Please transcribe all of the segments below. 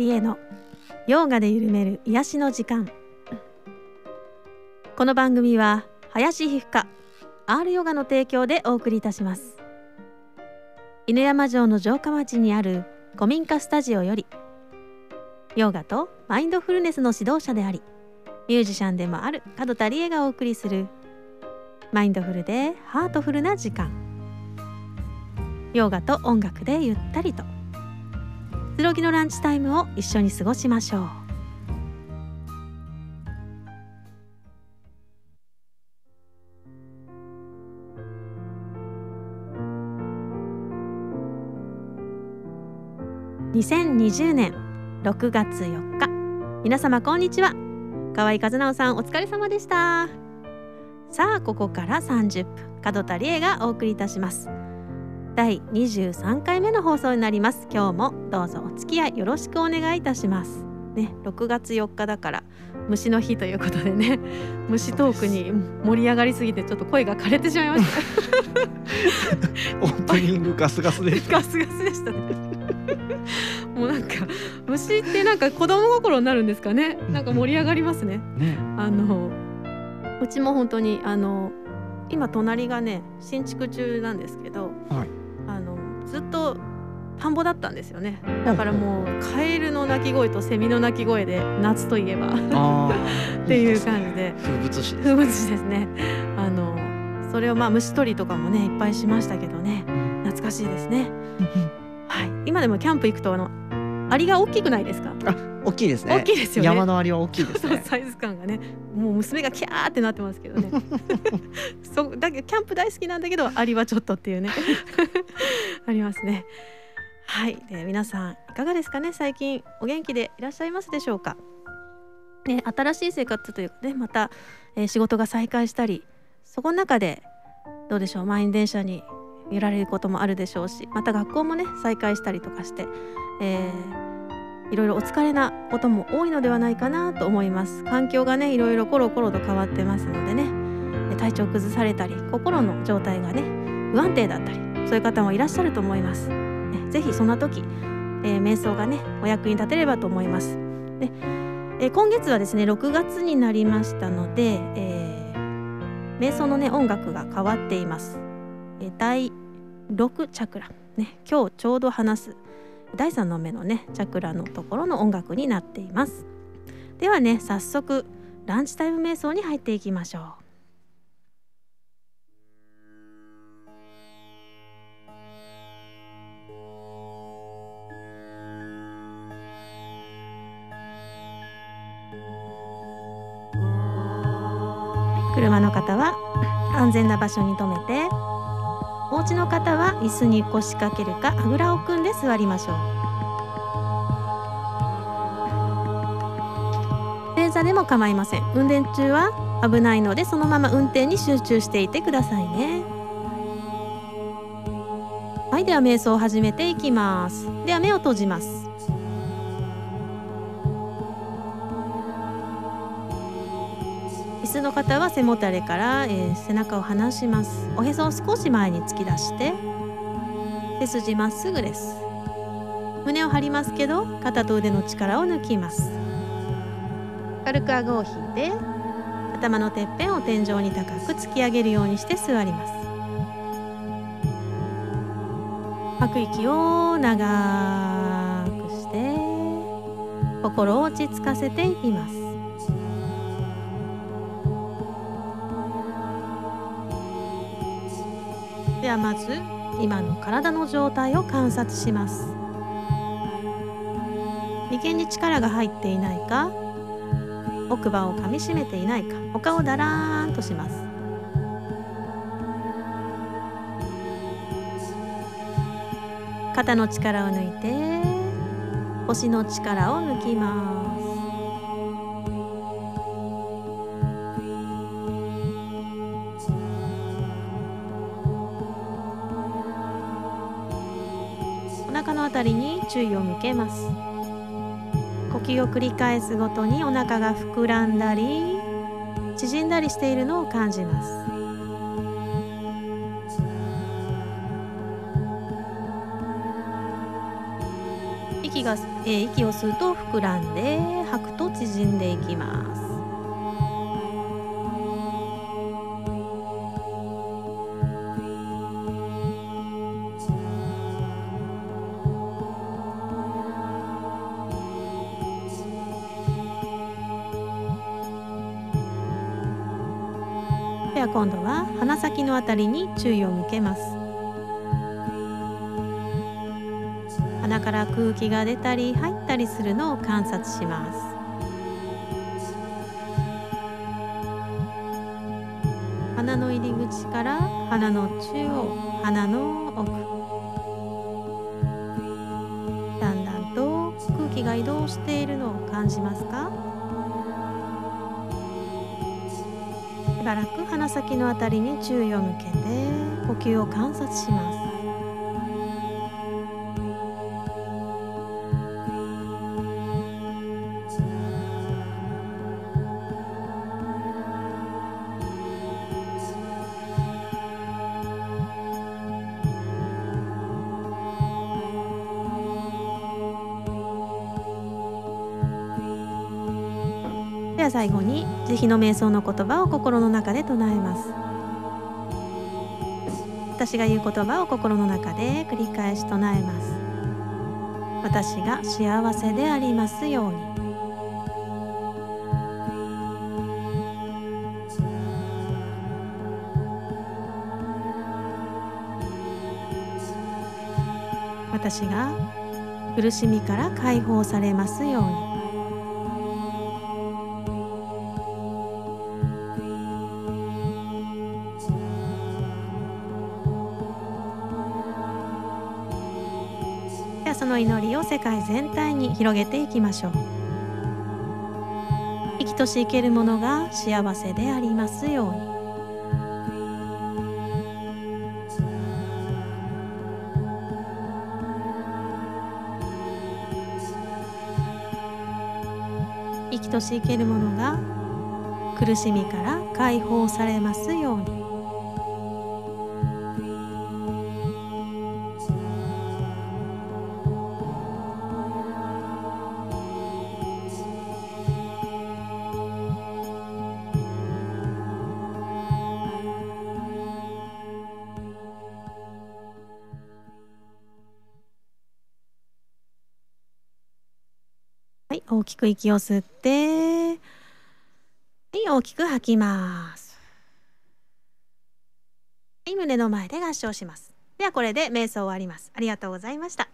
角田理恵のヨガで緩める癒しの時間。この番組は林皮膚科 R ヨガの提供でお送りいたします。犬山城の城下町にある古民家スタジオよりヨガとマインドフルネスの指導者でありミュージシャンでもある角田理恵がお送りするマインドフルでハートフルな時間。ヨガと音楽でゆったりと。つろぎのランチタイムを一緒に過ごしましょう。2020年6月4日。皆様こんにちは。河合和直さんお疲れ様でした。さあここから30分門田理恵がお送りいたします。第23回目の放送になります。今日もどうぞお付き合いよろしくお願いいたします。ね6月4日だから虫の日ということでね。虫トークに盛り上がりすぎてちょっと声が枯れてしまいました。オープニングガスガスで ガスガスでしたね。もうなんか虫ってなんか子供心になるんですかね。なんか盛り上がりますね。ね。あのうちも本当にあの今隣がね新築中なんですけどはい。あのずっと田んぼだったんですよね。だからもうカエルの鳴き声とセミの鳴き声で夏といえば。っていう感じで。風物詩です風物詩ですね。あのそれをまあ虫取りとかもねいっぱいしましたけどね。懐かしいですね。はい。今でもキャンプ行くとあのアリが大きくないですか？大きいですね。大きいですよね。山のアリは大きいですね。サイズ感がね。もう娘がキャーってなってますけどね。そうだけどキャンプ大好きなんだけどアリはちょっとっていうね。ありますねはい。で皆さんいかがですかね？最近お元気でいらっしゃいますでしょうか？ね新しい生活というかねまた、えー仕事が再開したりそこの中でどうでしょう？満員電車に揺られることもあるでしょうしまた学校もね再開したりとかして、えーいろいろお疲れなことも多いのではないかなと思います。環境がねいろいろコロコロと変わってますのでね体調崩されたり心の状態がね不安定だったりそういう方もいらっしゃると思います、ぜひそんな時、えー瞑想がねお役に立てればと思います。で、えー今月はですね6月になりましたので、えー瞑想のね音楽が変わっています、えー第6チャクラ。ね今日ちょうど話す第3の目のねチャクラのところの音楽になっています。ではね早速ランチタイム瞑想に入っていきましょう。方は安全な場所に停めてお家の方は椅子に腰掛けるかあぐらを組んで座りましょう。正座でも構いません。運転中は危ないのでそのまま運転に集中していてくださいね。はいでは瞑想を始めていきます。では目を閉じます。子の方は背もたれから、えー背中を離します。おへそを少し前に突き出して背筋まっすぐです。胸を張りますけど肩と腕の力を抜きます。軽く顎を引いて頭のてっぺんを天井に高く突き上げるようにして座ります。吐く息を長くして心を落ち着かせていきます。はまず今の体の状態を観察します。眉間に力が入っていないか奥歯を噛みしめていないかお顔だらーんとします。肩の力を抜いて腰の力を抜きます。注意を向けます。呼吸を繰り返すごとにお腹が膨らんだり縮んだりしているのを感じます。息が、えー息を吸うと膨らんで吐くと縮んでいきます。鼻先のあたりに注意を向けます。鼻から空気が出たり入ったりするのを観察します。鼻の入り口から鼻の中央鼻の奥。だんだんと空気が移動しているのを感じますか？らく鼻先のあたりに注意を向けて呼吸を観察します。に慈悲の瞑想の言葉を心の中で唱えます。私が言う言葉を心の中で繰り返し唱えます。私が幸せでありますように。私が苦しみから解放されますように。を世界全体に広げていきましょう。生きとし生けるものが幸せでありますように。生きとし生けるものが苦しみから解放されますように。く息を吸って、はい、大きく吐きます。はい、胸の前で合掌します。ではこれで瞑想終わります。ありがとうございました。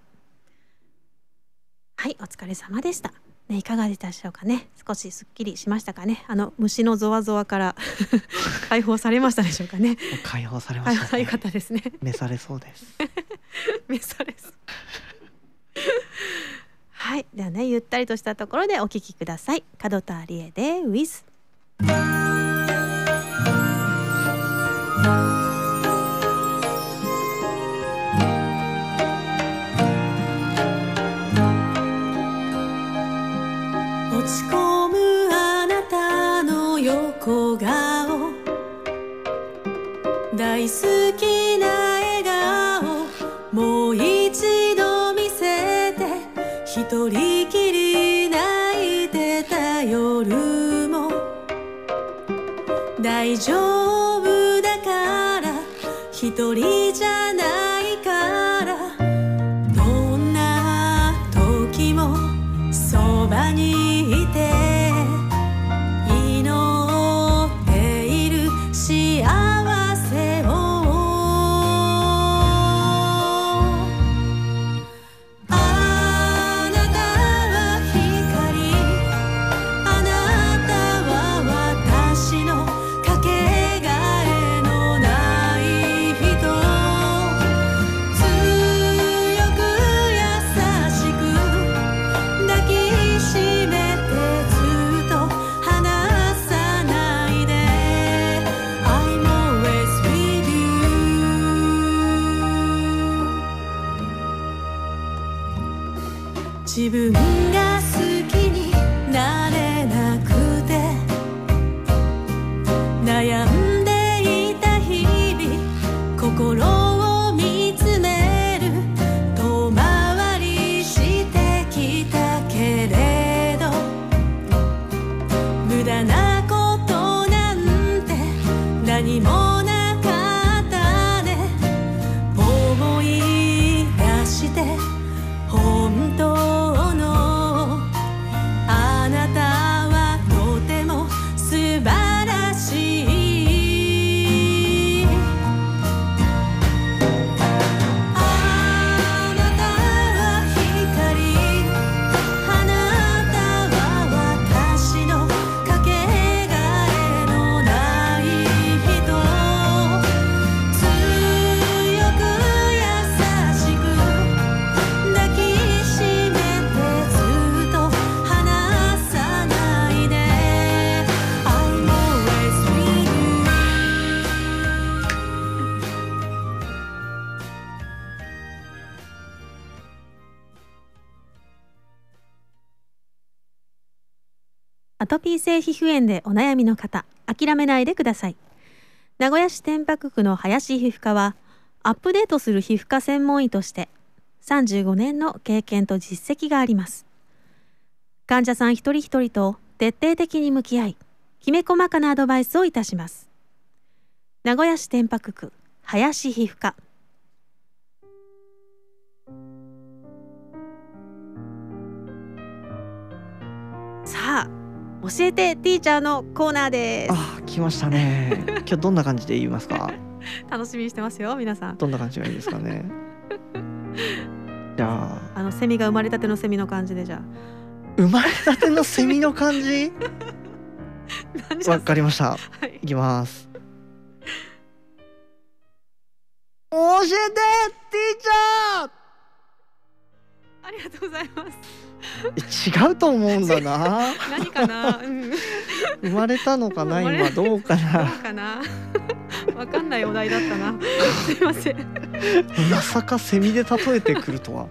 はい、お疲れ様でした。ね、いかがでしたでしょうかね。少しすっきりしましたかね。あの虫のゾワゾワから 解放されましたでしょうかね。解放されまはい、した、ね。よかったですね。召されそうです。メサです。はい、ではね、ゆったりとしたところでお聞きください。門田理恵でウ一人アトピー性皮膚炎でお悩みの方諦めないでください。名古屋市天白区の林皮膚科はアップデートする皮膚科専門医として35年の経験と実績があります。患者さん一人一人と徹底的に向き合いきめ細かなアドバイスをいたします。名古屋市天白区林皮膚科。さあ教えてティーチャーのコーナーです。あー来ましたね。今日どんな感じで言いますか？楽しみにしてますよ皆さん。どんな感じがいいですかね？じゃあ。あのセミが生まれたてのセミの感じでじゃ生まれたてのセミの感じ？わかりました。はい。いきます。教えてティーチャありがとうございます。ー違うと思うんだな。何かな、うん、ど生まれたのかな？今どうかうなかな？わかんないお題だったな。すいません。まさかセミで例えてくるとは。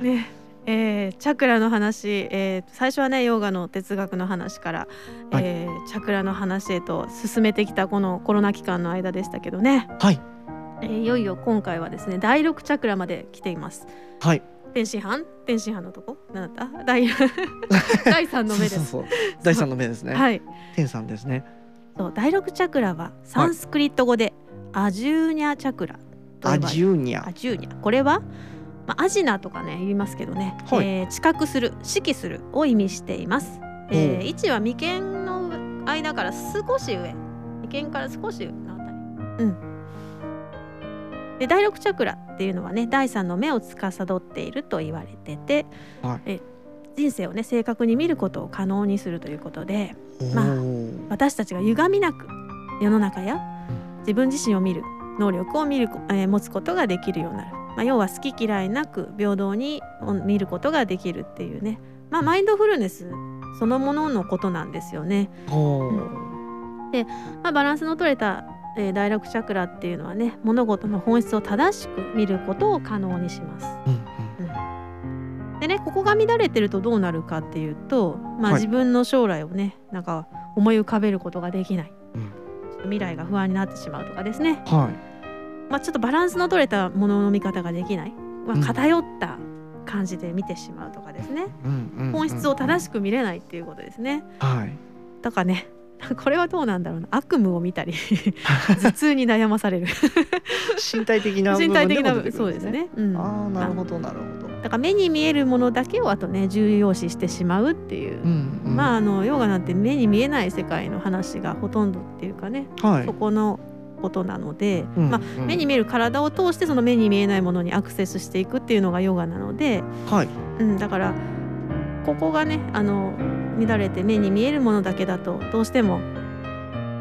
ね。えーチャクラの話、えー最初はねヨガの哲学の話から、はい。えーチャクラの話へと進めてきたこのコロナ期間の間でしたけどね、はい。えーいよいよ今回はですね第六チャクラまで来ています。はい天津飯？天津飯のとこ？なんだった？第 第三の目です。そうそうそう。第三の目ですね、はい。天さんですね。そう。第六チャクラはサンスクリット語で、アジューニャチャクラアれジューニャ。アジューニャ。これは、まあ、アジナとかね言いますけどね、はい。えー知覚する指揮するを意味しています、えー位置は眉間の間から少し上。眉間から少し上のあたり。うん。で第六チャクラっていうのはね第三の目を司っていると言われてて、はい。え人生をね正確に見ることを可能にするということでまあ私たちが歪みなく世の中や自分自身を見る能力を見る、えー持つことができるようになる、まあ、要は好き嫌いなく平等にお見ることができるっていうね、まあ、マインドフルネスそのもののことなんですよね。おー。まあ、バランスの取れた、えー第六チャクラっていうのはね物事の本質を正しく見ることを可能にします。うんでねここが乱れてるとどうなるかっていうと、まあ、はい。自分の将来をねなんか思い浮かべることができない、うん。未来が不安になってしまうとかですね、うんはい。まあ、ちょっとバランスの取れたものの見方ができない、まあ、うん。偏った感じで見てしまうとかですね、うんうんうん本質を正しく見れないっていうことですね。はいだからね これはどうなんだろうな。悪夢を見たり 頭痛に悩まされる。身体的な部身分で体的なそうですね。うん、ああなるほどなるほど。だから目に見えるものだけをあとね重要視してしまうっていう。うんうん。まああのヨガなんて目に見えない世界の話がほとんどっていうかね、はい。そこのことなので、うんまあ、うん。目に見える体を通してその目に見えないものにアクセスしていくっていうのがヨガなので、はい。うん、だからここがねあの乱れて目に見えるものだけだとどうしても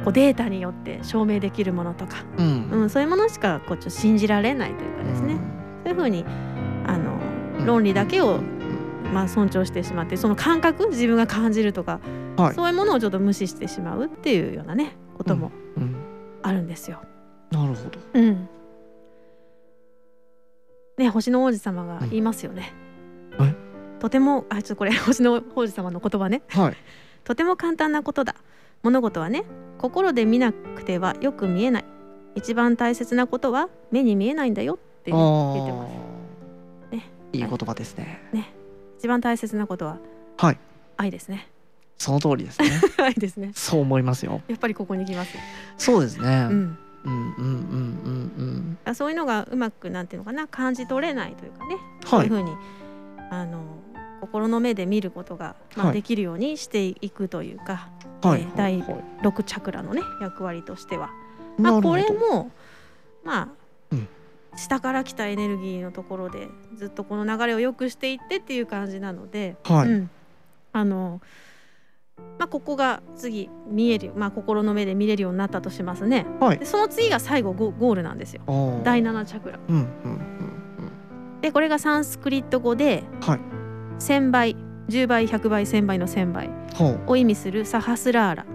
こうデータによって証明できるものとか、うん。うん、そういうものしかこうちょっと信じられないというかですね、そういうふうにあのうん。論理だけをうんまあ、尊重してしまってその感覚自分が感じるとか、はい。そういうものをちょっと無視してしまうっていうようなねこともうん。あるんですよ。なるほど。うん。ね星の王子様が言いますよね。とてもあちょっとこれ 星の王子様の言葉ね。はい。とても簡単なことだ。物事はね心で見なくてはよく見えない。一番大切なことは目に見えないんだよってあ言ってます。ーね。いい言葉ですね。一番大切なことははい。愛ですね。その通りですね。愛ですね。そう思いますよ。やっぱりここに来ます。そうですね。ううんんうんうんうん。あそういうのがうまくなんていうのかな感じ取れないというかね、うんはい。そういうふうにあの心の目で見ることが、まあはい。できるようにしていくというか、はい。えー第はい。6チャクラのね役割としては、まあ、これもまあ、うん。下から来たエネルギーのところでずっとこの流れを良くしていってっていう感じなので、はい。うん、あのまあここが次見える、まあ、心の目で見れるようになったとしますね。はい。でその次が最後ゴゴールなんですよ。第7チャクラ。うんうんうん。でこれがサンスクリット語ではい1000倍10倍100倍1000倍の1000倍を意味するサハスラーラ。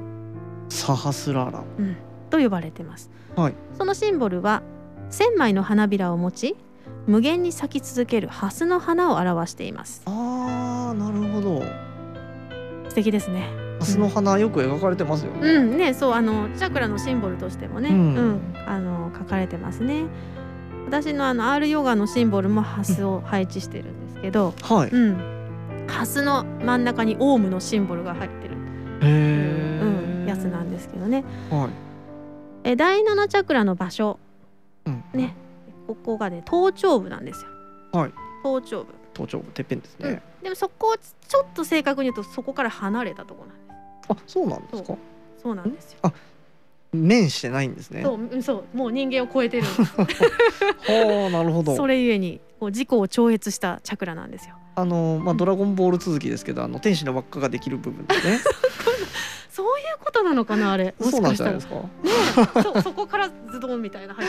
サハスラーラ。と呼ばれてます。はい。そのシンボルは1000枚の花びらを持ち無限に咲き続けるハスの花を表しています。あーなるほど。敵ですね。蓮の花よく描かれてますよね。うん。ねそうあのチャクラのシンボルとしてもね、ううん。んあの書かれてますね。私のあの R ヨガのシンボルもハスを配置してるんですけど、はい。へうん、ハスの真ん中にオウムのシンボルが入ってる、え。うん、やつなんですけどね。はい。え第七チャクラの場所うん。ねここがね頭頂部なんですよ。はい。頭頂部。頭頂部てっぺんですね。でもそこをちょっと正確に言うとそこから離れたところなんです。あ、そうなんですか？そうなんですよ。面してないんですね。そううんそうもう人間を超えてるんです。はあ、なるほど。それゆえにこう自己を超越したチャクラなんですよ。あのまあドラゴンボール続きですけど、あの天使の輪っかができる部分ですね。そういうことなのかなあれ。もしかしたらじゃないですか？ねえそうそこからズドンみたいな。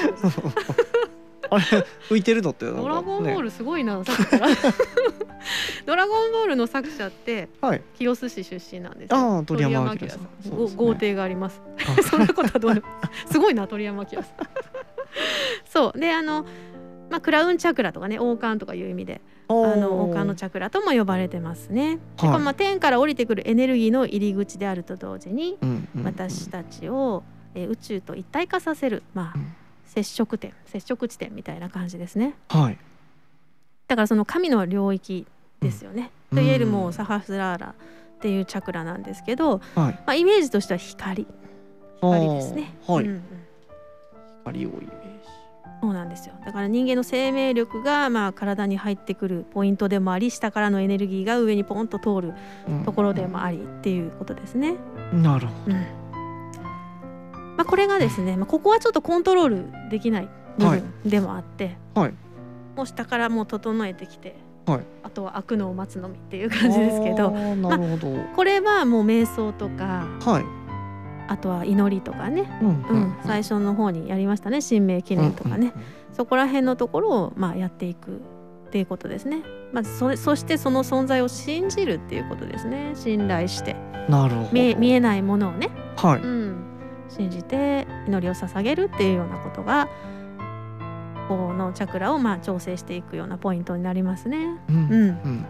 あれ浮いてるのってドラゴンボーね。ルすごいなさっきから。ドラゴンボールの作者ってはい。清須市出身なんですよ。ああ、鳥山明明さんさん。ね豪邸があります。あそんなことはどうすごいな鳥山明さん。そうであのまあクラウンチャクラとかね王冠とかいう意味であの王冠のチャクラとも呼ばれてますね。ではいこれまあ天から降りてくるエネルギーの入り口であると同時に私たちを、えー宇宙と一体化させるまあうん接触点接触地点みたいな感じですね。はい。だからその神の領域ですよね。うんといえるもうサハスラーラっていうチャクラなんですけど、はい。まあ、イメージとしては光光ですね。はい。うんうん光をイメージ。そうなんですよだから人間の生命力がまあ体に入ってくるポイントでもあり下からのエネルギーが上にポンと通るうんところでもありっていうことですね。なるほうんまあ、これがですね、まあ、ここはちょっとコントロールできない部はい分でもあって、はいもう下からもう整えてきて、はいあとは開くのを待つのみっていうど。感じですけどあーなるほど。これはもう瞑想とかはい。あとは祈りとかね、うんうん最初の方にやりましたね神明記念とかね、そこら辺のところをまあやっていくっていうことですね。まずそれそしてその存在を信じるっていうことですね。信頼してうんなるほど。見え見えないものをね、はい。うん、信じて祈りを捧げるっていうようなことがこのチャクラをまあ調整していくようなポイントになりますね。うん。うん。うん、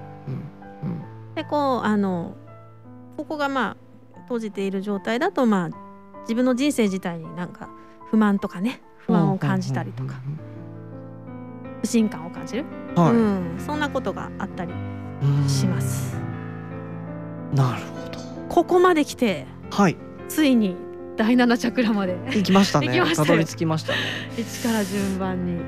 うん。でこうあのここがまあ閉じている状態だとまあ自分の人生自体になんか不満とかね不安を感じたりとか不信感を感じる、うん。はい。うん、そんなことがあったりうんしま。す。なるほど。ここまで来てはい。ついに第七チャクラまで行きましたね。たどり着きましたね。一から順番に。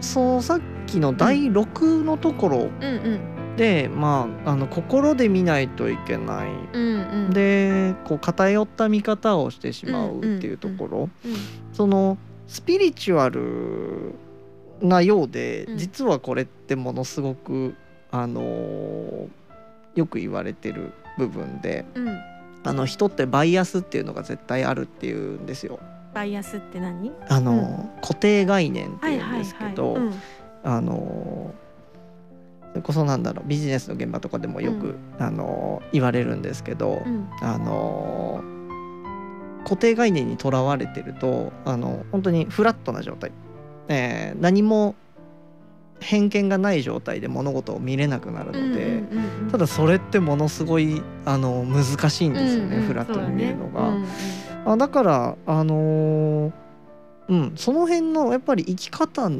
そうさっきの第六のところうんうんで、まああの心で見ないといけない。うんうん。でこう偏った見方をしてしまうっていうところ、うんそのスピリチュアルなようで、うん実はこれってものすごくあのーよく言われてる部分でうん。あの人ってバイアスっていうのが絶対あるっていうんですよ。バイアスって何？あのー固定概念っていうん。ですけど、うんあのーそれこそなんだろうビジネスの現場とかでもよく、うあのー言われるんですけど、うん。あのー固定概念にとらわれてるとあの本当にフラットな状態、えー何も偏見がない状態で物事を見れなくなるので、うんうんうんうん。ただそれってものすごいあの難しいんですよね、うんうんフラットに見るのが。そうだね。あだからあのーうんその辺のやっぱり生き方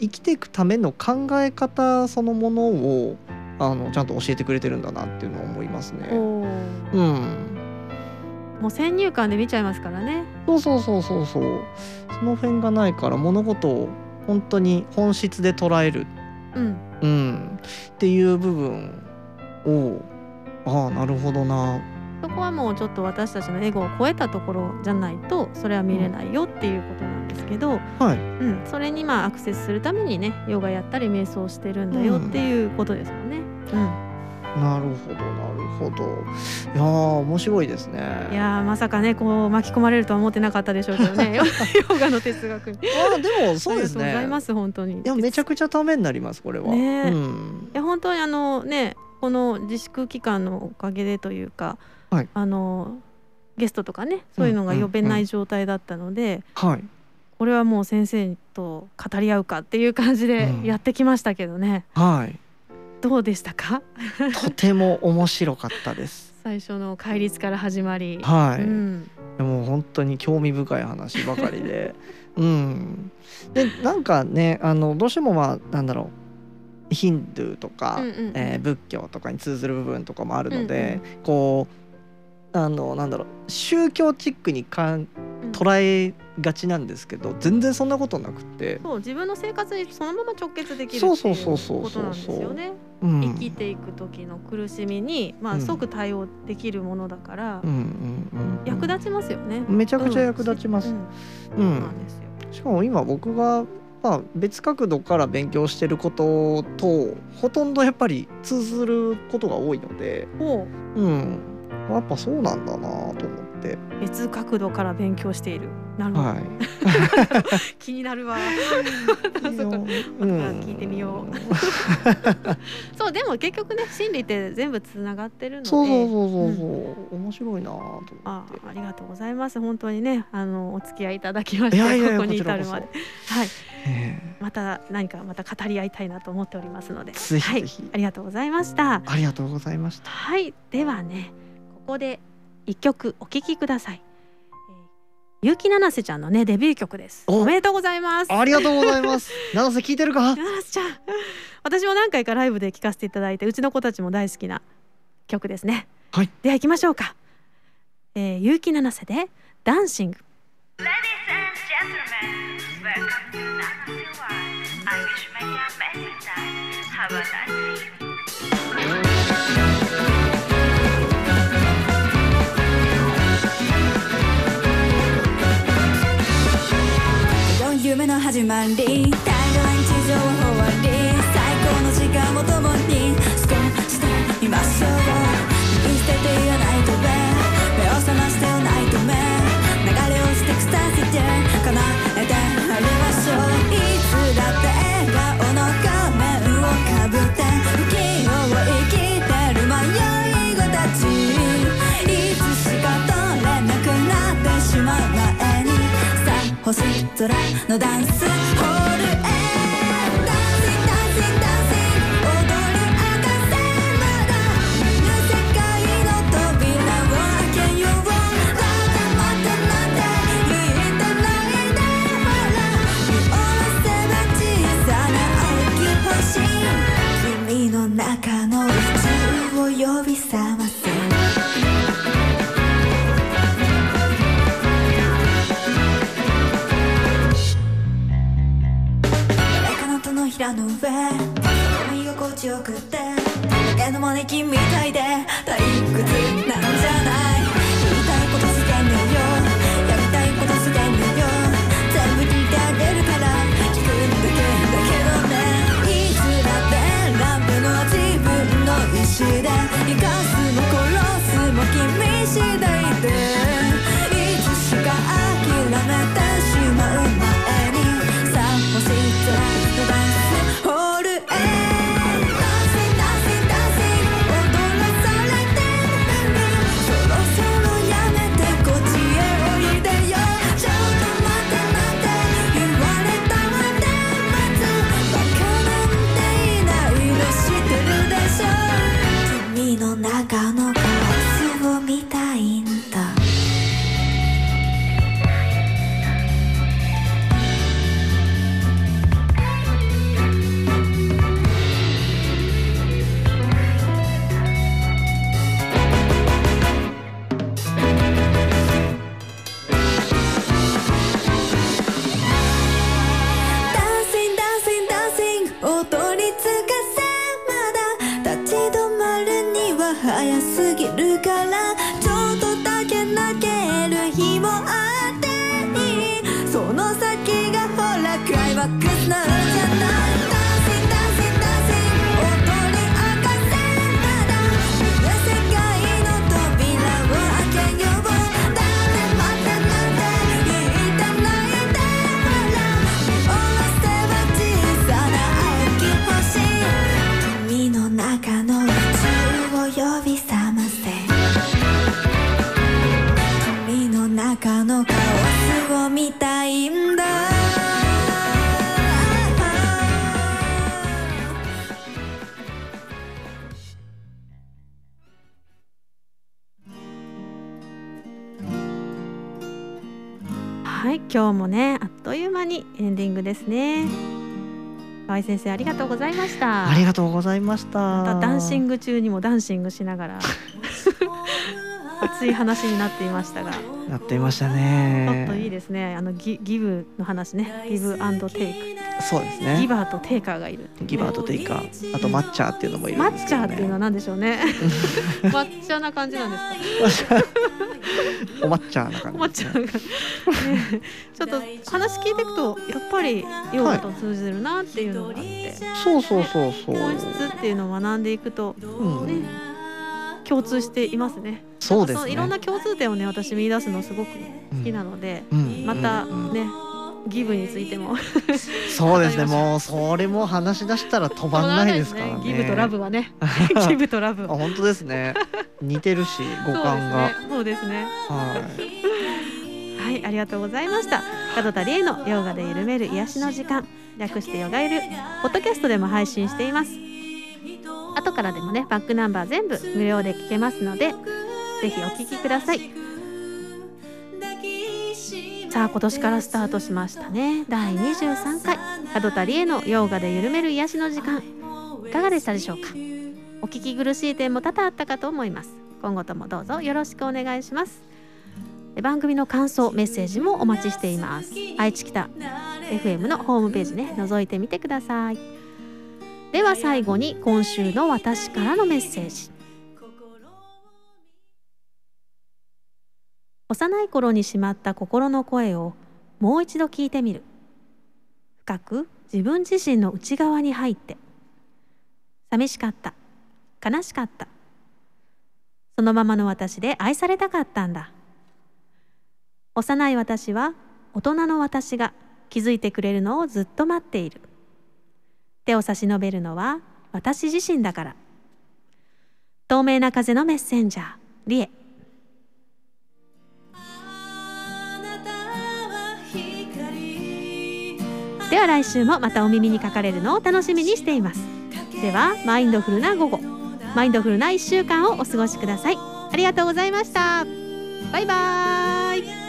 生きていくための考え方そのものをあのちゃんと教えてくれてるんだなっていうのを思いますね。うん。もう先入観で見ちゃいますからね。そうそうそうそうそう。その辺がないから物事を本当に本質で捉える、うん。うん、っていう部分をああなるほどな。そこはもうちょっと私たちのエゴを超えたところじゃないとそれは見れないよっていうことなんですけど、はい。うん、それにまあアクセスするためにねヨガやったり瞑想してるんだよっていうことですもんね。うん。なるほどなるほど。いやー面白いですね。いやーまさかねこう巻き込まれるとは思ってなかったでしょうけどね。ヨ ヨガの哲学に。あーでもそうですありがとうございねます本当に。いやめちゃくちゃためになりますこれは、ねえ。うん。いや本当にあのねこの自粛期間のおかげでというか、はい。あのゲストとかねそういうのが呼べない状態だったので、はいこれはもう先生と語り合うかっていう感じでうん。やってきましたけどね、はい。どうでしたか？とても面白かったです。素 最初の戒律から始まり、はい、うん、でも本当に興味深い話ばかりで。うん。でなんかねあのどうしてもまあなんだろう。ヒンドゥーとか、うんうんうん。えー仏教とかに通ずる部分とかもあるので、うんこうあのなんだろう。宗教チックにかんうん捉えがちなんですけど全然そんなことなくって、そう自分の生活にそのまま直結できるそうそうそうそうことなんですよね。うん、生きていく時の苦しみに、まあ、うん。即対応できるものだから、うんうんうん役立ちますよね。めちゃくちゃ役立ちます。しかも今僕が、まあ、別角度から勉強してることとほとんどやっぱり通ずることが多いので、おう。うん、やっぱそうなんだなと思って、別角度から勉強している。なるほど。はい。気になるわ。そっか。うん。聞いてみよう。そうでも結局ね心理って全部つながってるので。そうそうそうそうそう、面白いなと思って。あありがとうございます。本当にねあのお付き合いいただきましてここに至るまで。こはい。え。また何かまた語り合いたいなと思っておりますので。ぜひぜひ。はい、ありがとうございました。ありがとうございました。はい。ではねここで一曲お聴きください、えー、結城七瀬ちゃんのねデビュー曲です。お。おめでとうございます。ありがとうございます。七瀬聞いてるか？七瀬ちゃん。私も何回かライブで聴かせていただいてうちの子たちも大好きな曲ですね。はい。では行きましょうか、えー、結城七瀬でダンシング。Ladies and gentlemen, welcome to Nancy. I wish a time. Have a nice 夢の始まりタイムライン地上は終わり最高の時間を共に過ごしてみましょう見捨てていらないとべ目を覚ましてよないと目流れ落ちてくさせて叶えてあげましょういつだって空のダンスはい今日もねあっという間にエンディングですね。河合先生ありがとうございました。ありがとうございました。またダンシング中にもダンシングしながら 熱い話になっていましたが。ちやっていましたょねっといいですね。あのギギブの話ね。ギブアンドテイそうですクギねバーとテイカーがいるギバーとテイカー。あとマッチャーっていうのもいるん抹ですけど、ね、茶っていうのは何でしょうね。抹茶な感じなんですか お抹茶な感抹じですね。茶が、ね、ちょっと話聞いていくとやっぱりヨガと通じるなっていうのがあって、そうそうそうそう。本質っていうのを学んでいくとうんね共通していますね。そうですね。いろんな共通点をね私見出すのすごく好きなので、うんまたうんねギブについても。そうですね。もうそれも話し出したら止まんないですからね。ギブとラブはね。ギブとラブ。はあ本当ですね。似てるし五感が、そうですね。ね。はい。はいありがとうございました。門田理恵のヨガで緩める癒しの時間。略してヨガゆる。ポッドキャストでも配信しています。後からでもねバックナンバー全部無料で聞けますのでぜひお聞きくださいさあ今年からスタートしましたね。第23回。門田理恵のヨガで緩める癒しの時間。いかがでしたでしょうか？お聞き苦しい点も多々あったかと思います。今後ともどうぞよろしくお願いします。番組の感想メッセージもお待ちしています。愛知北 FM のホームページね覗いてみてください。では最後に今週の私からのメッセージ。幼い頃にしまった心の声をもう一度聞いてみる。深く自分自身の内側に入って。寂しかった。悲しかった。そのままの私で愛されたかったんだ。幼い私は大人の私が気づいてくれるのをずっと待っている。手を差し伸べるのは私自身だから。透明な風のメッセンジャーリエ。では来週もまたお耳にかかれるのを楽しみにしています。ではマインドフルな午後。マインドフルな1週間をお過ごしください。ありがとうございました。バイバイ。